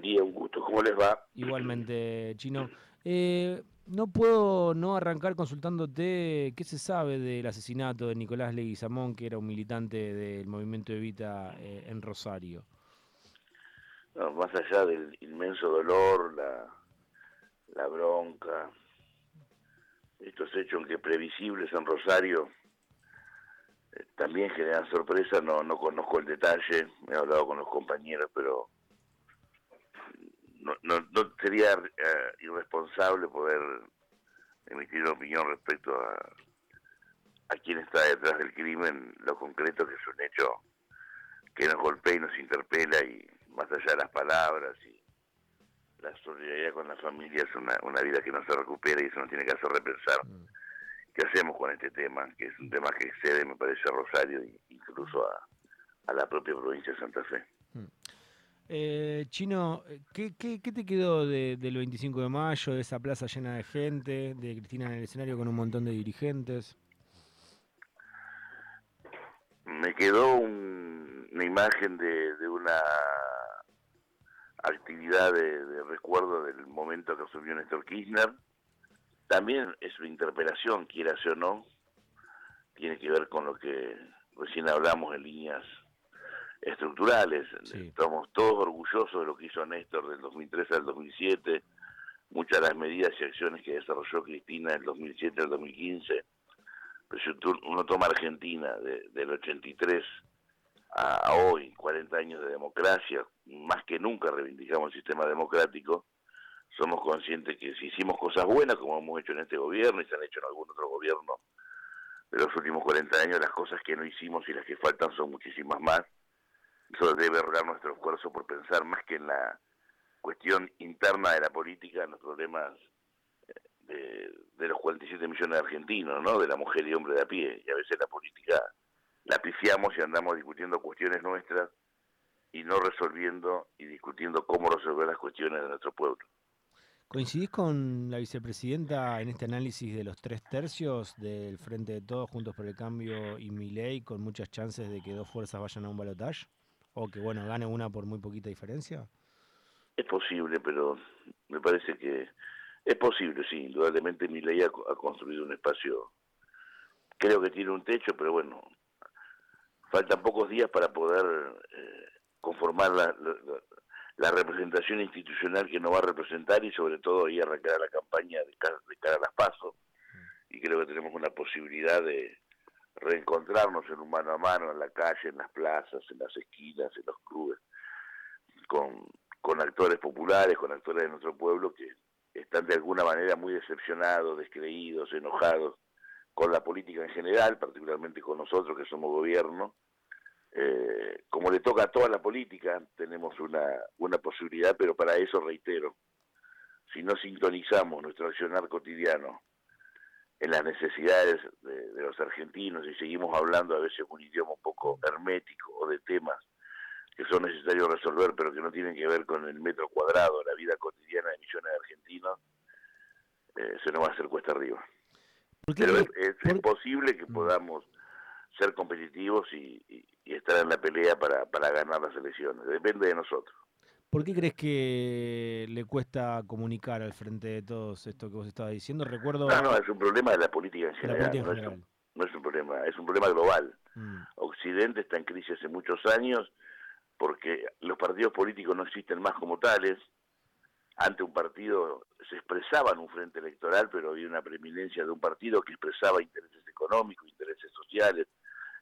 Buen día, un gusto. ¿Cómo les va? Igualmente, Chino. Eh, no puedo no arrancar consultándote qué se sabe del asesinato de Nicolás Leguizamón, que era un militante del movimiento Evita eh, en Rosario. más allá del inmenso dolor, la, la bronca, estos hechos que previsibles en Rosario eh, también generan sorpresa, no, no conozco el detalle, me he hablado con los compañeros, pero no, no, no sería eh, irresponsable poder emitir una opinión respecto a, a quién está detrás del crimen, lo concreto que es un hecho que nos golpea y nos interpela y más allá de las palabras y la solidaridad con la familia es una, una vida que no se recupera y eso nos tiene que hacer repensar mm. qué hacemos con este tema, que es un tema que excede, me parece, a Rosario e incluso a, a la propia provincia de Santa Fe. Mm. Eh, Chino, ¿qué, ¿qué, qué, te quedó de, del 25 de mayo, de esa plaza llena de gente, de Cristina en el escenario con un montón de dirigentes? Me quedó una imagen de, de, una actividad de, recuerdo del momento que asumió Néstor Kirchner. También es una interpelación, quiera o no, tiene que ver con lo que recién hablamos en líneas estructurales. Estamos todos orgullosos de lo que hizo Néstor del 2003 al 2007, muchas de las medidas y acciones que desarrolló Cristina del 2007 al 2015. Pero si uno toma Argentina del 83 a, hoy, 40 años de democracia, más que nunca reivindicamos el sistema democrático, somos conscientes que si hicimos cosas buenas, como hemos hecho en este gobierno y se han hecho en algún otro gobierno de los últimos 40 años, las cosas que no hicimos y las que faltan son muchísimas más eso debe arreglar nuestro esfuerzo por pensar más que en la cuestión interna de la política, en los problemas eh, de, los 47 millones de argentinos, ¿no? De la mujer y hombre de a pie. Y a veces la política la pifiamos y andamos discutiendo cuestiones nuestras y no resolviendo y discutiendo cómo resolver las cuestiones de nuestro pueblo. ¿Coincidís con la vicepresidenta en este análisis de los tres tercios del Frente de Todos, Juntos por el Cambio y Miley, con muchas chances de que dos fuerzas vayan a un balotaje? O que bueno gane una por muy poquita diferencia? Es posible, pero me parece que es posible, sí, indudablemente mi ley ha, construido un espacio, creo que tiene un techo, pero bueno, faltan pocos días para poder eh, conformar la, la, representación institucional que nos va a representar y sobre todo ahí arrancar la campaña de cara, de cara a las pasos. Y creo que tenemos una posibilidad de, reencontrarnos en un mano a mano en la calle, en las plazas, en las esquinas, en los clubes, con, con actores populares, con actores de nuestro pueblo que están de alguna manera muy decepcionados, descreídos, enojados con la política en general, particularmente con nosotros que somos gobierno. Eh, como le toca a toda la política, tenemos una, una posibilidad, pero para eso reitero, si no sintonizamos nuestro accionar cotidiano en las necesidades de, los argentinos y seguimos hablando a veces un idioma un poco hermético o de temas que son necesarios resolver pero que no tienen que ver con el metro cuadrado, la vida cotidiana de millones de argentinos, eh, se nos va a hacer cuesta arriba. Pero es, es, posible que podamos ser competitivos y, y estar en la pelea para, para ganar las elecciones, depende de nosotros. ¿Por qué crees que le cuesta comunicar al frente de todos esto que vos estabas diciendo? Recuerdo... No, no, es un problema de la política en general. no, Es un, problema, es un problema global. Mm. Occidente está en crisis hace muchos años porque los partidos políticos no existen más como tales. Ante un partido se expresaba en un frente electoral, pero había una preeminencia de un partido que expresaba intereses económicos, intereses sociales,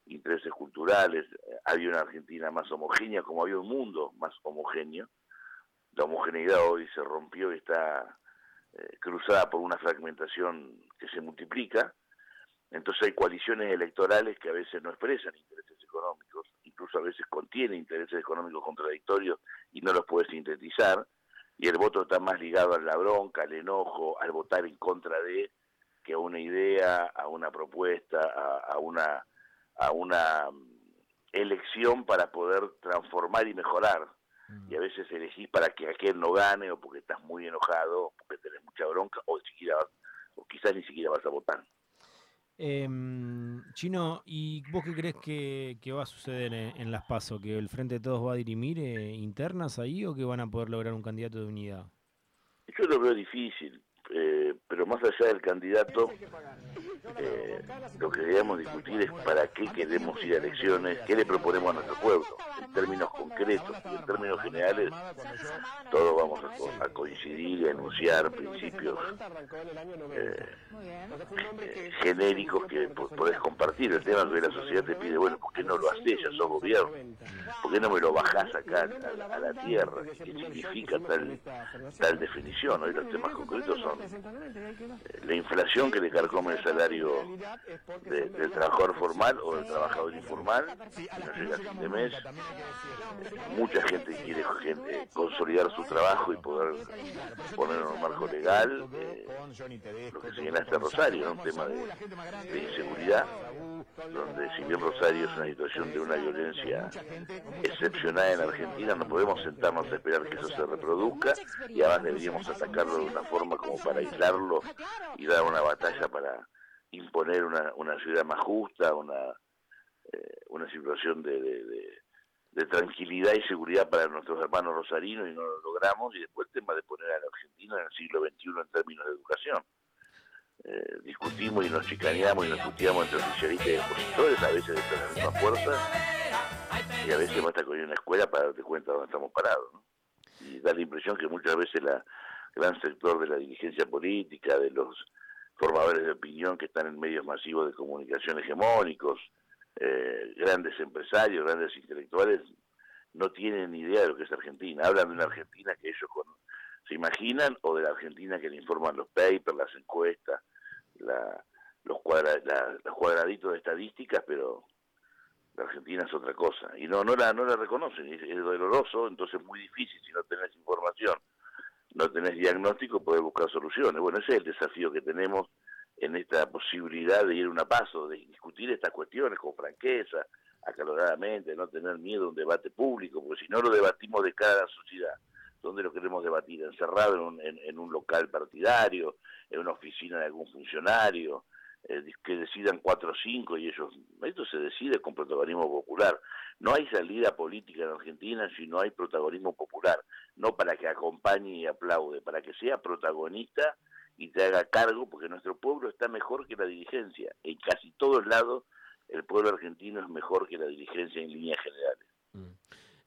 intereses culturales. Había una Argentina más homogénea, como había un mundo más homogéneo la homogeneidad hoy se rompió y está eh, cruzada por una fragmentación que se multiplica. Entonces hay coaliciones electorales que a veces no expresan intereses económicos, incluso a veces contienen intereses económicos contradictorios y no los puede sintetizar, y el voto está más ligado a la bronca, al enojo, al votar en contra de, que a una idea, a una propuesta, a, a una, a una mm, elección para poder transformar y mejorar y a veces elegís para que aquel no gane o porque estás muy enojado, o porque tenés mucha bronca o, siquiera, o quizás ni siquiera vas a votar. Em, Chino, ¿y vos qué crees que, va a suceder en, las PASO? ¿Que el Frente de Todos va a dirimir eh, internas ahí o que van a poder lograr un candidato de unidad? Yo lo veo difícil, eh, pero más allá del candidato, eh, lo que debemos discutir es para qué queremos ir a elecciones, qué le proponemos a nuestro pueblo, en términos concretos y en términos generales, todos vamos a, coincidir y a enunciar principios eh, genéricos que podés compartir. El tema que la sociedad te pide, bueno, ¿por qué no lo haces? Ya sos gobierno. ¿Por qué no me lo bajás acá a, la tierra? ¿Qué significa tal, tal definición? Hoy los temas concretos son eh, la inflación que le carcome el salario del trabajador formal o del trabajador informal, no llega a fin de mes. Mucha gente quiere consolidar su trabajo y poder poner en un marco legal eh, lo que se llena este Rosario, un tema de, inseguridad donde si bien Rosario es una situación de una violencia excepcional en Argentina, no podemos sentarnos a esperar que eso se reproduzca y además deberíamos atacarlo de una forma como para aislarlo y dar una batalla para imponer una, una ciudad más justa, una, eh, una situación de, de, tranquilidad y seguridad para nuestros hermanos rosarinos y no lo logramos, y después el tema de poner a la Argentina en el siglo XXI en términos de educación. Eh, discutimos y nos chicaneamos y nos discutíamos entre oficialistas y opositores, a veces de la misma fuerza, y a veces basta con una escuela para darte cuenta de dónde estamos parados. Y da la impresión que muchas veces la gran sector de la dirigencia política, de los formadores de opinión que están en medios masivos de comunicación hegemónicos, eh, grandes empresarios, grandes intelectuales, no tienen ni idea de lo que es Argentina. Hablan de una Argentina que ellos se imaginan o de la Argentina que le informan los papers, las encuestas, la, los, cuadraditos de estadísticas, pero la Argentina es otra cosa. Y no, no, la, no la reconocen, es doloroso, entonces es muy difícil si no tenés información no tenés diagnóstico, podés buscar soluciones. Bueno, ese es el desafío que tenemos en esta posibilidad de ir un paso, de discutir estas cuestiones con franqueza, acaloradamente, no tener miedo a un debate público, porque si no lo debatimos de cada sociedad, ¿dónde lo queremos debatir? Encerrado en un, en, un local partidario, en una oficina de algún funcionario, eh, que decidan cuatro o cinco y ellos, esto se decide con protagonismo popular. No hay salida política en Argentina si no hay protagonismo popular, no para que acompañe y aplaude, para que sea protagonista y te haga cargo, porque nuestro pueblo está mejor que la dirigencia. En casi todos lados el pueblo argentino es mejor que la dirigencia en. Mm.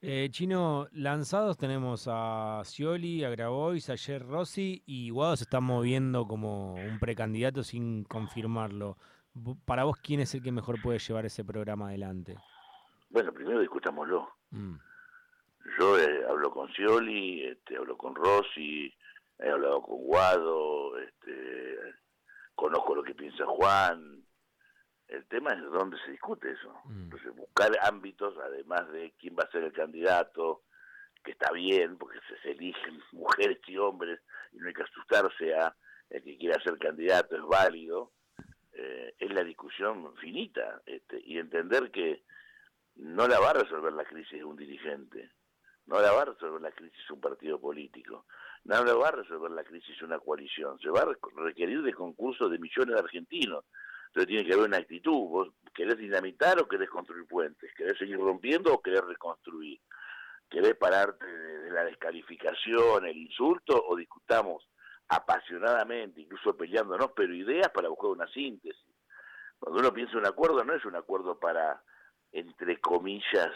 Eh, Chino, lanzados tenemos a Scioli, a Grabois, a Jer Rossi y Guado se está moviendo como un precandidato sin confirmarlo. Para vos, ¿quién es el que mejor puede llevar ese programa adelante? Bueno, primero discutámoslo. Mm. Yo eh, hablo con Scioli, este, hablo con Rossi, he hablado con Guado, este, conozco lo que piensa Juan. El tema es dónde se discute eso. Mm. Entonces, buscar ámbitos, además de quién va a ser el candidato, que está bien, porque se, eligen mujeres y hombres, y no hay que asustarse a el que quiera ser candidato, es válido, eh, es la discusión finita, este, y entender que no la va a resolver la crisis un dirigente, no la va a resolver la crisis un partido político, no la va a resolver la crisis una coalición, se va a requerir de concursos de millones de argentinos. Entonces tiene que haber una actitud, vos querés dinamitar o querés construir puentes, querés seguir rompiendo o querés reconstruir, querés pararte de la descalificación, el insulto o discutamos apasionadamente, incluso peleándonos, pero ideas para buscar una síntesis. Cuando uno piensa un acuerdo, no es un acuerdo para entre comillas,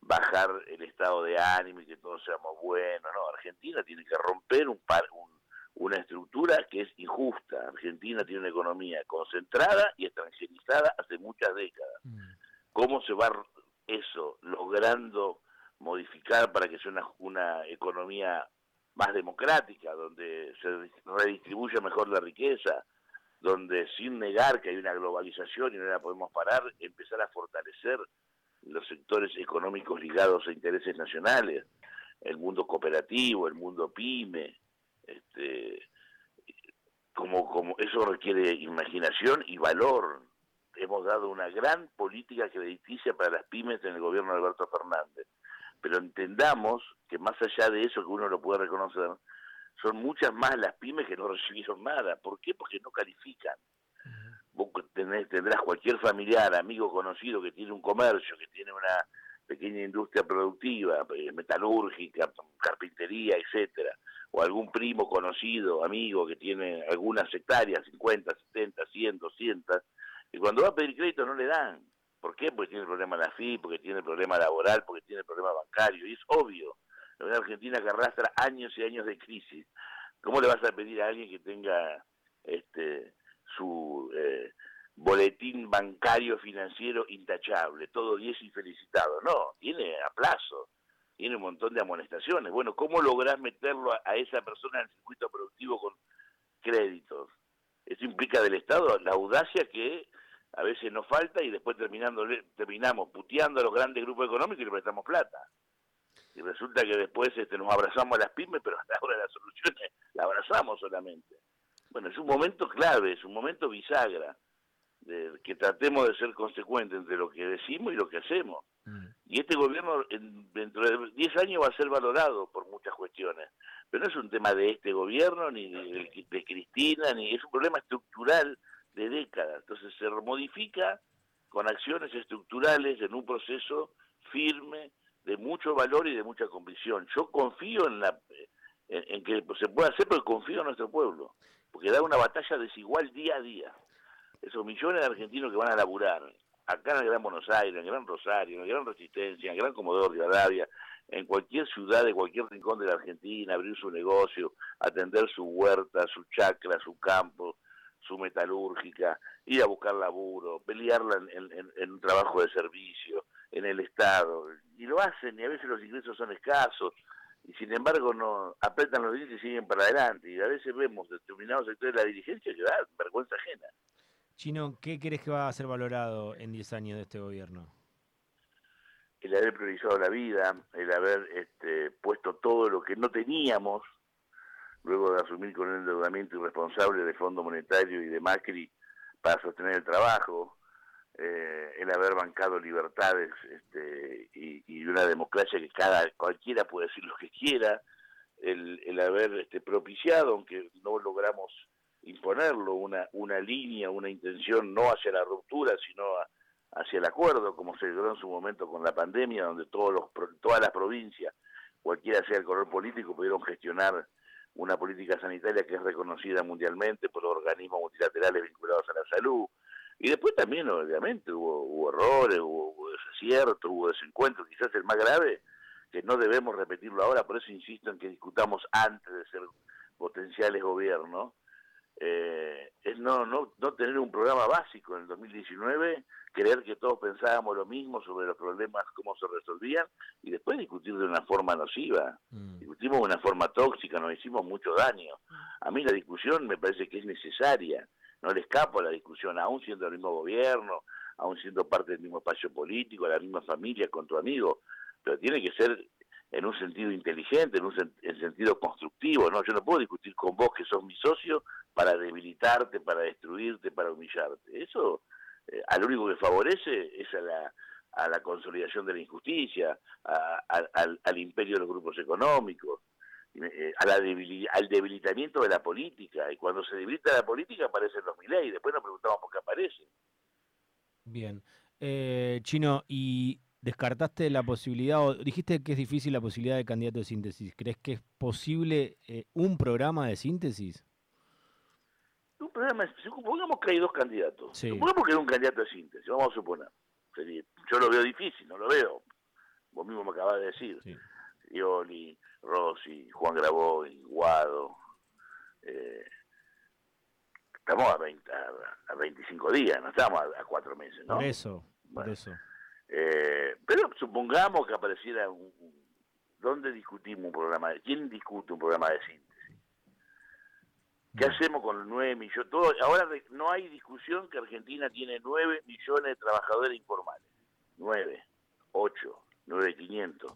bajar el estado de ánimo y que todos seamos buenos. No, Argentina tiene que romper un, par, una estructura que es injusta. Argentina tiene una economía concentrada y extranjerizada hace muchas décadas. Mm. ¿Cómo se va eso logrando modificar para que sea una, una economía más democrática, donde se redistribuya mejor la riqueza, donde sin negar que hay una globalización y no la podemos parar, empezar a fortalecer los sectores económicos ligados a intereses nacionales, el mundo cooperativo, el mundo pyme, este, como, como eso requiere imaginación y valor. Hemos dado una gran política crediticia para las pymes en el gobierno de Alberto Fernández, pero entendamos que más allá de eso que uno lo puede reconocer, son muchas más las pymes que no recibieron nada. ¿Por qué? Porque no califican. vos tendrás cualquier familiar, amigo, conocido que tiene un comercio, que tiene una pequeña industria productiva, eh, metalúrgica, carpintería, etcétera, o algún primo conocido, amigo que tiene algunas hectáreas, 50, 70, 100, 200, y cuando va a pedir crédito no le dan. ¿Por qué? Porque tiene el problema la FI, porque tiene el problema laboral, porque tiene el problema bancario, y es obvio. La Argentina que arrastra años y años de crisis. ¿Cómo le vas a pedir a alguien que tenga este su eh, boletín bancario financiero intachable, todo 10 y felicitado? No, tiene a plazo, tiene un montón de amonestaciones. Bueno, ¿cómo lográs meterlo a, esa persona en el circuito productivo con créditos? Eso implica del Estado la audacia que a veces nos falta y después terminando terminamos puteando a los grandes grupos económicos y le prestamos plata. Y resulta que después este, nos abrazamos a las pymes, pero hasta ahora las soluciones las abrazamos solamente. Bueno, es un momento clave, es un momento bisagra, de que tratemos de ser consecuentes entre lo que decimos y lo que hacemos. Mm. Y este gobierno dentro de 10 años va a ser valorado por muchas cuestiones, pero no es un tema de este gobierno, ni de, de Cristina, ni es un problema estructural de décadas. Entonces se modifica con acciones estructurales en un proceso firme, de mucho valor y de mucha convicción. Yo confío en la en, que se pueda hacer, pero confío en nuestro pueblo, porque da una batalla desigual día a día. Esos millones de argentinos que van a laburar, acá en el Gran Buenos Aires, en el Gran Rosario, en el Gran Resistencia, en el Gran Comodoro Arabia, en cualquier ciudad de cualquier rincón de la Argentina, abrir su negocio, atender su huerta, su chacra, su campo, su metalúrgica, ir a buscar laburo, pelearla en un trabajo de servicio, en el Estado, y lo hacen, y a veces los ingresos son escasos, y sin embargo no apretan los dientes y siguen para adelante, y a veces vemos determinados sectores de la dirigencia que da vergüenza ajena. Chino, ¿qué crees que va a ser valorado en 10 años de este gobierno? El haber priorizado la vida, el haber este, puesto todo lo que no teníamos, luego de asumir con el endeudamiento irresponsable de Fondo Monetario y de Macri para sostener el trabajo, eh, el haber bancado libertades este, y, una democracia que cada cualquiera puede decir lo que quiera, el, el haber este, propiciado, aunque no logramos imponerlo, una, una línea, una intención no hacia la ruptura, sino hacia el acuerdo, como se logró en su momento con la pandemia, donde todos los, todas las provincias, cualquiera sea el color político, pudieron gestionar una política sanitaria que es reconocida mundialmente por organismos multilaterales vinculados a la salud, y después también, obviamente, hubo, errores, hubo, desaciertos, hubo desencuentros, quizás el más grave, que no debemos repetirlo ahora, por eso insisto en que discutamos antes de ser potenciales gobiernos, eh, es no, no, no tener un programa básico en el 2019, creer que todos pensábamos lo mismo sobre los problemas, cómo se resolvían, y después discutir de una forma nociva. Mm. Discutimos de una forma tóxica, nos hicimos mucho daño. A mí la discusión me parece que es necesaria no le escapo a la discusión, aún siendo el mismo gobierno, aún siendo parte del mismo espacio político, la misma familia con tu amigo, pero tiene que ser en un sentido inteligente, en un sentido constructivo, ¿no? Yo no puedo discutir con vos que sos mi socio para debilitarte, para destruirte, para humillarte. Eso eh, al único que favorece es a la, a la consolidación de la injusticia, al, al imperio de los grupos económicos. Eh, a la al debilitamiento de la política. Y cuando se debilita la política aparecen los Milei. Después nos preguntamos por qué aparecen. Bien. Eh, Chino, ¿y descartaste la posibilidad, o dijiste que es difícil la posibilidad de candidato de síntesis? ¿Crees que es posible eh, un programa de síntesis? Un programa, supongamos que hay dos candidatos. Supongamos que hay un candidato de síntesis, vamos a suponer. yo lo veo difícil, no lo veo. Vos mismo me acabas de decir. Sí. Rossi, Juan Graboy, Guado. Eh, estamos a, 20, a, 25 días, no estamos a, cuatro meses, ¿no? Por eso, por eso. Eh, pero supongamos que apareciera un, ¿Dónde discutimos un programa? De, ¿Quién discute un programa de síntesis? ¿Qué hacemos con los 9 millones? Todo, ahora no hay discusión que Argentina tiene 9 millones de trabajadores informales. 9, 8, 9, 500.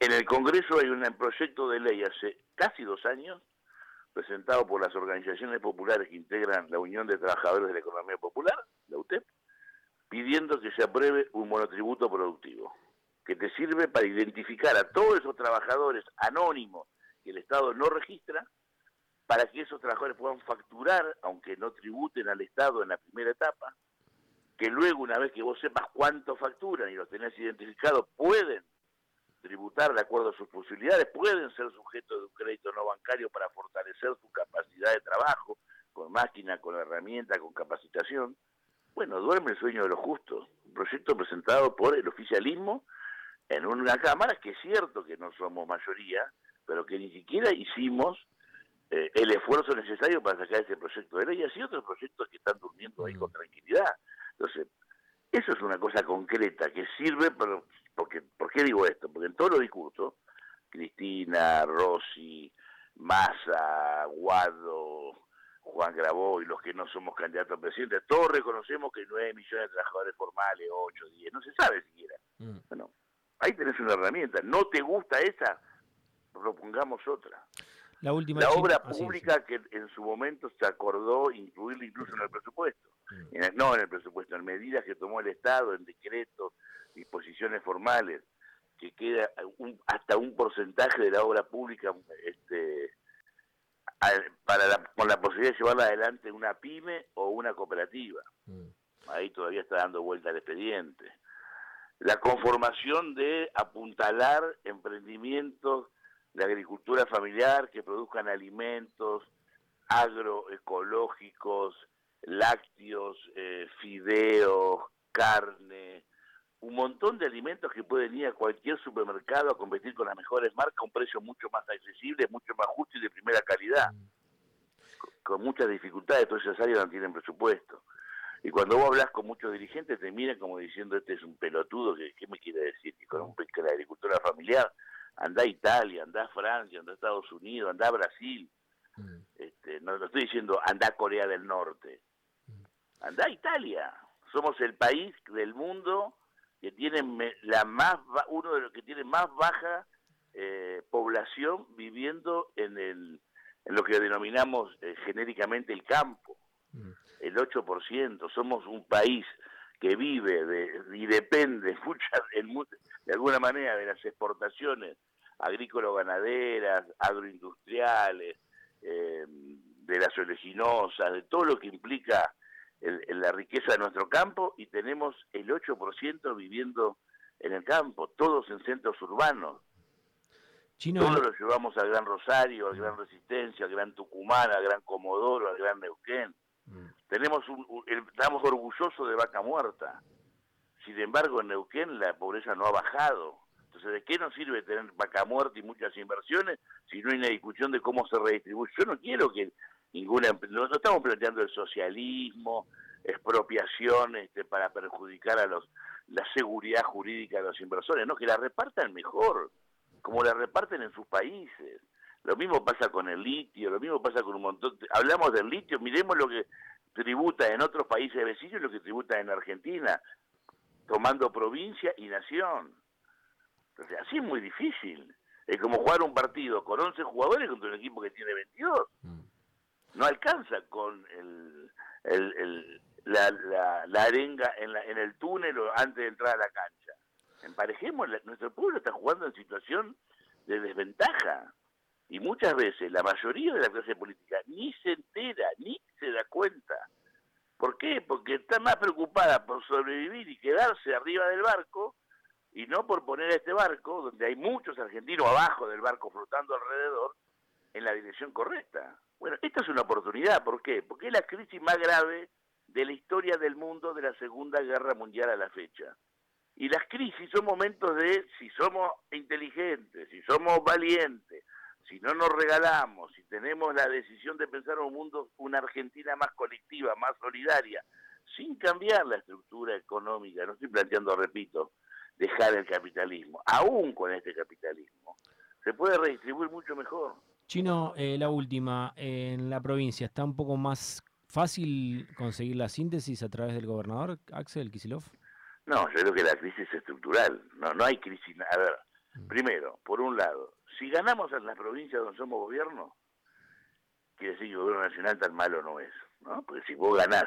En el Congreso hay un proyecto de ley hace casi dos años, presentado por las organizaciones populares que integran la Unión de Trabajadores de la Economía Popular, la UTEP, pidiendo que se apruebe un monotributo productivo, que te sirve para identificar a todos esos trabajadores anónimos que el Estado no registra, para que esos trabajadores puedan facturar, aunque no tributen al Estado en la primera etapa, que luego, una vez que vos sepas cuánto facturan y los tenés identificados, pueden tributar de acuerdo a sus posibilidades, pueden ser sujetos de un crédito no bancario para fortalecer su capacidad de trabajo, con máquina, con herramienta, con capacitación. Bueno, duerme el sueño de los justos. Un proyecto presentado por el oficialismo en una Cámara que es cierto que no somos mayoría, pero que ni siquiera hicimos eh, el esfuerzo necesario para sacar ese proyecto de ley y así otros proyectos que están durmiendo ahí con tranquilidad. Entonces, eso es una cosa concreta que sirve, pero porque, ¿por qué digo esto? Porque en todos los discursos, Cristina, Rossi, Massa, Guado, Juan Grabó y los que no somos candidatos a presidente, todos reconocemos que 9 millones de trabajadores formales, 8, 10, no se sabe siquiera. Mm. Bueno, ahí tenés una herramienta. ¿No te gusta esa? Propongamos otra. La, última la obra ah, pública que en su momento se acordó incluirla incluso en el presupuesto. Mm. no en el presupuesto, en medidas que tomó el Estado, en decretos, disposiciones formales, que queda hasta un porcentaje de la obra pública este, para con la posibilidad de llevarla adelante una pyme o una cooperativa. Mm. Ahí todavía está dando vuelta el expediente. La conformación de apuntalar emprendimientos la agricultura familiar que produzcan alimentos agroecológicos, lácteos, eh, fideos, carne, un montón de alimentos que pueden ir a cualquier supermercado a competir con las mejores marcas a un precio mucho más accesible, mucho más justo y de primera calidad. Con, muchas dificultades, todas esas áreas no tienen presupuesto. Y cuando vos hablas con muchos dirigentes, te miran como diciendo, este es un pelotudo, ¿qué, me quiere decir? Que con un, que la agricultura familiar anda a Italia, anda a Francia, anda a Estados Unidos, anda a Brasil. Mm. Este, no, estoy diciendo anda a Corea del Norte. Mm. Anda a Italia. Somos el país del mundo que tiene la más uno de los que tiene más baja eh, población viviendo en el en lo que denominamos eh, genéricamente el campo. Mm. El 8%. Somos un país que vive de, y depende muchas, de alguna manera de las exportaciones agrícolas-ganaderas, agroindustriales, eh, de las oleaginosas, de todo lo que implica la riqueza de nuestro campo y tenemos el 8% viviendo en el campo, todos en centros urbanos. Todos lo llevamos al Gran Rosario, al Gran Resistencia, al Gran Tucumán, al Gran Comodoro, al Gran Neuquén. Mm. Tenemos estamos orgullosos de Vaca Muerta. Sin embargo, en Neuquén la pobreza no ha bajado. Entonces, ¿de qué nos sirve tener vaca muerta y muchas inversiones si no hay una discusión de cómo se redistribuye? Yo no quiero que ninguna... No, estamos planteando el socialismo, expropiación este, para perjudicar a los la seguridad jurídica de los inversores, no, que la repartan mejor, como la reparten en sus países. Lo mismo pasa con el litio, lo mismo pasa con un montón... Hablamos del litio, miremos lo que tributa en otros países vecinos y lo que tributa en Argentina, tomando provincia y nación así es muy difícil. Es como jugar un partido con 11 jugadores contra un equipo que tiene 22. Mm. No alcanza con el, el, la, la, arenga en, en el túnel o antes de entrar a la cancha. Emparejemos, nuestro pueblo está jugando en situación de desventaja. Y muchas veces la mayoría de la clase política ni se entera, ni se da cuenta. ¿Por qué? Porque está más preocupada por sobrevivir y quedarse arriba del barco y no por poner a este barco, donde hay muchos argentinos abajo del barco flotando alrededor, en la dirección correcta. Bueno, esta es una oportunidad, ¿por qué? Porque es la crisis más grave de la historia del mundo de la Segunda Guerra Mundial a la fecha. Y las crisis son momentos de, si somos inteligentes, si somos valientes, si no nos regalamos, si tenemos la decisión de pensar un mundo, una Argentina más colectiva, más solidaria, sin cambiar la estructura económica, no estoy planteando, repito, dejar el capitalismo, aún con este capitalismo. Se puede redistribuir mucho mejor. Chino, eh, la última, en la provincia, ¿está un poco más fácil conseguir la síntesis a través del gobernador, Axel Kisilov? No, yo creo que la crisis es estructural, no, no hay crisis. A ver, mm. primero, por un lado, si ganamos en las provincias donde somos gobierno, quiere decir que el gobierno nacional tan malo no es, ¿no? Porque si vos ganás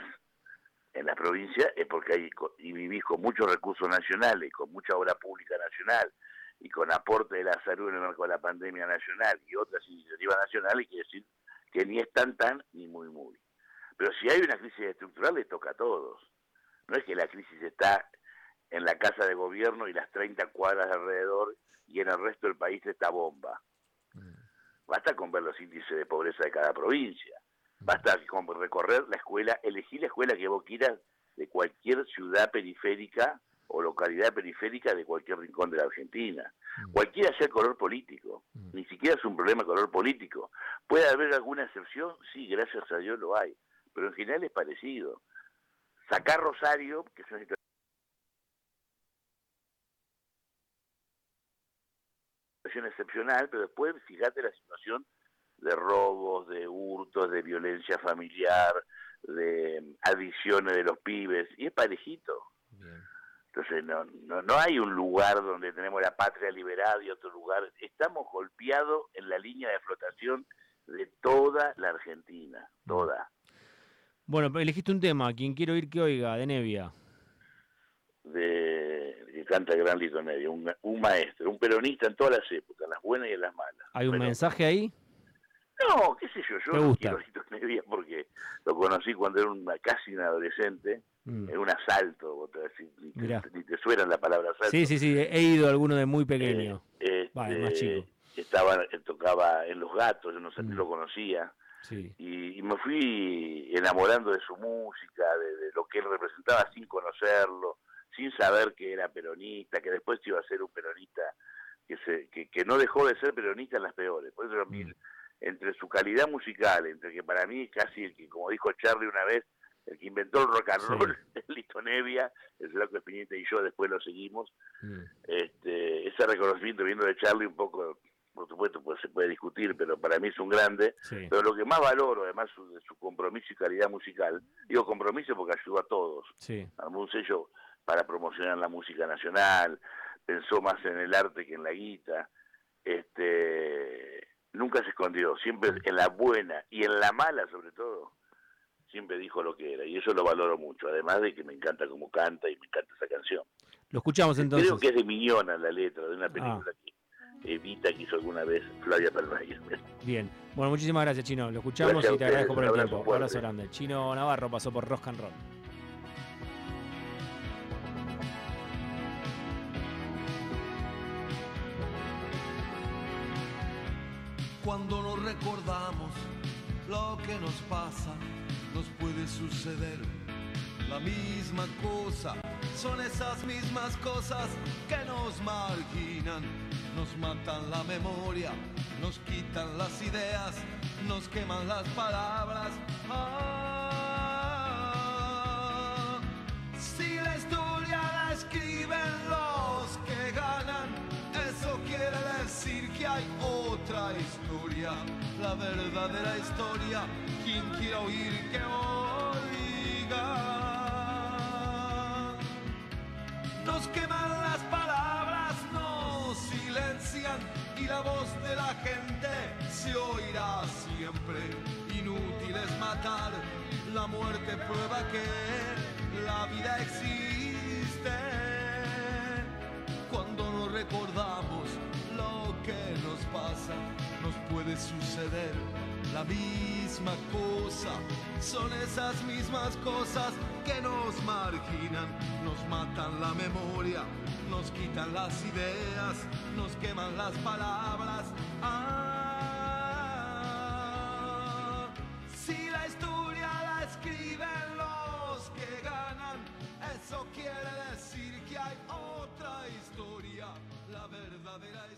en la provincia es porque hay y vivís con muchos recursos nacionales, con mucha obra pública nacional y con aporte de la salud en el marco de la pandemia nacional y otras iniciativas nacionales, quiere decir que ni es tan tan ni muy muy. Pero si hay una crisis estructural, les toca a todos. No es que la crisis está en la casa de gobierno y las 30 cuadras alrededor y en el resto del país está bomba. Mm. Basta con ver los índices de pobreza de cada provincia. Mm. Basta con recorrer la escuela, elegir la escuela que vos quieras de cualquier ciudad periférica o localidad periférica de cualquier rincón de la Argentina. Mm. Cualquiera sea color político, ni siquiera es un problema color político. ¿Puede haber alguna excepción? Sí, gracias a Dios lo hay, pero en general es parecido. Sacar Rosario, que es una excepcional, pero después fíjate la situación de robos, de hurtos, de violencia familiar, de adicciones de los pibes, y es parejito. Entonces no, no, no hay un lugar donde tenemos la patria liberada y otro lugar. Estamos golpeados en la línea de flotación de toda la Argentina, toda. Bueno, elegiste un tema, quien quiero oír que oiga, de Nevia. De canta Gran Lito Nevia, un, maestro, un peronista en todas las épocas, las buenas y en las malas. ¿Hay un mensaje ahí? No, qué sé yo, yo no quiero Lito Nevia porque lo conocí cuando era una, casi un adolescente, mm. en un asalto, ni, te, suenan la palabra asalto. Sí, sí, sí, he ido a alguno de muy pequeño, eh, vale, más este, chico. Estaba, tocaba en Los Gatos, yo no sé, mm. lo conocía. Y, me fui enamorando de su música, de, lo que él representaba sin conocerlo sin saber que era peronista, que después iba a ser un peronista que, se, que, no dejó de ser peronista en las peores. Por eso mm. entre su calidad musical, entre que para mí es casi el que, como dijo Charlie una vez, el que inventó el rock and roll, Lito Nevia, el Flaco Espinita y yo después lo seguimos, mm. este, ese reconocimiento viendo de Charlie un poco, por supuesto, pues se puede discutir, pero para mí es un grande. Pero lo que más valoro, además de su compromiso y calidad musical, digo compromiso porque ayudó a todos. Sí. un sello para promocionar la música nacional, pensó más en el arte que en la guita, este, nunca se escondió, siempre en la buena y en la mala sobre todo, siempre dijo lo que era y eso lo valoro mucho, además de que me encanta cómo canta y me encanta esa canción. Lo escuchamos entonces. Creo que es de Miñona la letra, de una ah. película que Evita que hizo alguna vez Flavia Palmayer. Bien, bueno, muchísimas gracias Chino, lo escuchamos y te agradezco por el tiempo. Un abrazo grande. Chino Navarro pasó por Rock and Roll. Cuando nos recordamos lo que nos pasa, nos puede suceder la misma cosa. Son esas mismas cosas que nos marginan, nos matan la memoria, nos quitan las ideas, nos queman las palabras. Ah, si la historia la escriben la verdadera historia. Quien quiera oír que oiga. Nos queman las palabras, nos silencian y la voz de la gente se oirá siempre. Inútil es matar, la muerte prueba que la vida existe cuando nos recordamos lo que nos pasa, puede suceder la misma cosa. Son esas mismas cosas que nos marginan, nos matan la memoria, nos quitan las ideas, nos queman las palabras. Ah, si la historia la escriben los que ganan, eso quiere decir que hay otra historia, la verdadera historia.